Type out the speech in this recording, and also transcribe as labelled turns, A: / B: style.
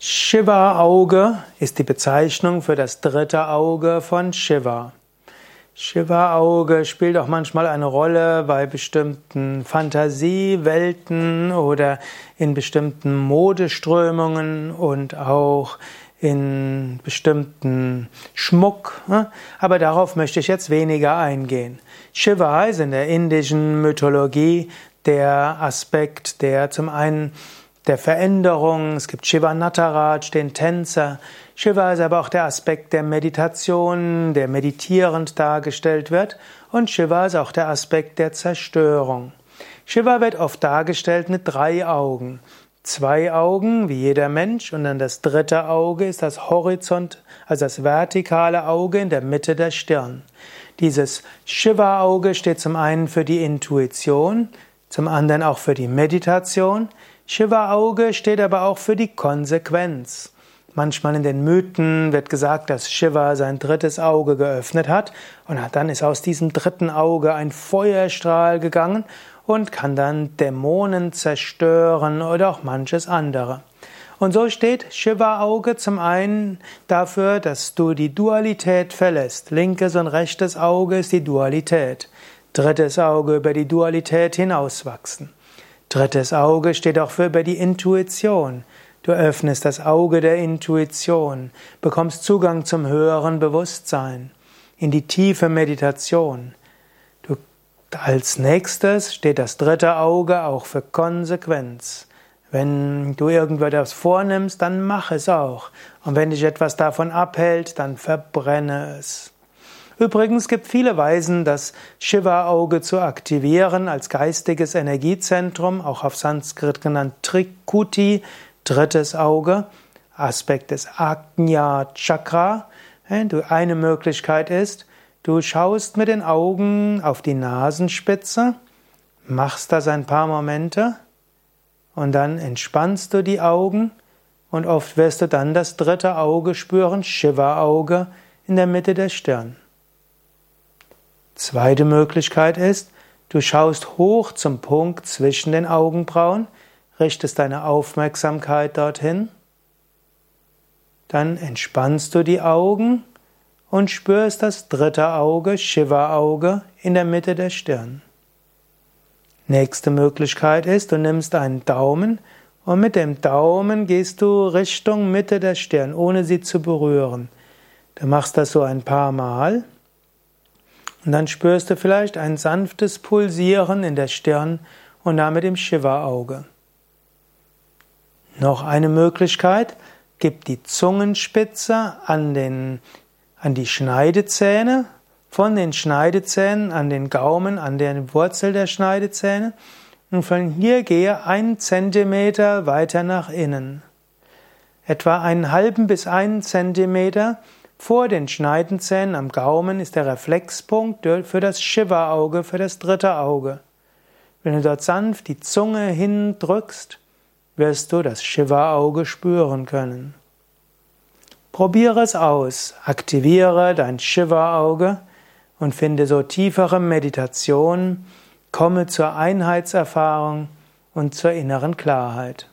A: Shiva-Auge ist die Bezeichnung für das dritte Auge von Shiva. Shiva-Auge spielt auch manchmal eine Rolle bei bestimmten Fantasiewelten oder in bestimmten Modeströmungen und auch in bestimmten Schmuck, ne? aber darauf möchte ich jetzt weniger eingehen. Shiva ist in der indischen Mythologie der Aspekt, der zum einen der Veränderung. Es gibt Shiva Nataraj, den Tänzer. Shiva ist aber auch der Aspekt der Meditation, der meditierend dargestellt wird. Und Shiva ist auch der Aspekt der Zerstörung. Shiva wird oft dargestellt mit drei Augen. Zwei Augen, wie jeder Mensch, und dann das dritte Auge ist das Horizont, also das vertikale Auge in der Mitte der Stirn. Dieses Shiva-Auge steht zum einen für die Intuition, zum anderen auch für die Meditation. Shiva-Auge steht aber auch für die Konsequenz. Manchmal in den Mythen wird gesagt, dass Shiva sein drittes Auge geöffnet hat und dann ist aus diesem dritten Auge ein Feuerstrahl gegangen und kann dann Dämonen zerstören oder auch manches andere. Und so steht Shiva-Auge zum einen dafür, dass du die Dualität verlässt. Linkes und rechtes Auge ist die Dualität. Drittes Auge über die Dualität hinauswachsen. Drittes Auge steht auch für über die Intuition. Du öffnest das Auge der Intuition, bekommst Zugang zum höheren Bewusstsein, in die tiefe Meditation. Du, als nächstes steht das dritte Auge auch für Konsequenz. Wenn du irgendetwas vornimmst, dann mach es auch. Und wenn dich etwas davon abhält, dann verbrenne es. Übrigens gibt viele Weisen, das Shiva-Auge zu aktivieren als geistiges Energiezentrum, auch auf Sanskrit genannt Trikuti, drittes Auge, Aspekt des Ajna Chakra. Eine Möglichkeit ist, du schaust mit den Augen auf die Nasenspitze, machst das ein paar Momente und dann entspannst du die Augen und oft wirst du dann das dritte Auge spüren, Shiva-Auge in der Mitte der Stirn. Zweite Möglichkeit ist, du schaust hoch zum Punkt zwischen den Augenbrauen, richtest deine Aufmerksamkeit dorthin, dann entspannst du die Augen und spürst das dritte Auge, Shiva-Auge, in der Mitte der Stirn. Nächste Möglichkeit ist, du nimmst einen Daumen und mit dem Daumen gehst du Richtung Mitte der Stirn, ohne sie zu berühren. Du machst das so ein paar Mal. Und dann spürst du vielleicht ein sanftes Pulsieren in der Stirn und damit im Shiva-Auge. Noch eine Möglichkeit, gib die Zungenspitze an, den, an die Schneidezähne, von den Schneidezähnen an den Gaumen, an der Wurzel der Schneidezähne und von hier gehe ein Zentimeter weiter nach innen. Etwa einen halben bis einen Zentimeter vor den Schneidenzähnen am Gaumen ist der Reflexpunkt für das Shiva-Auge, für das dritte Auge. Wenn du dort sanft die Zunge hindrückst, wirst du das Shiva-Auge spüren können. Probiere es aus, aktiviere dein Shiva-Auge und finde so tiefere Meditation, komme zur Einheitserfahrung und zur inneren Klarheit.